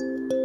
you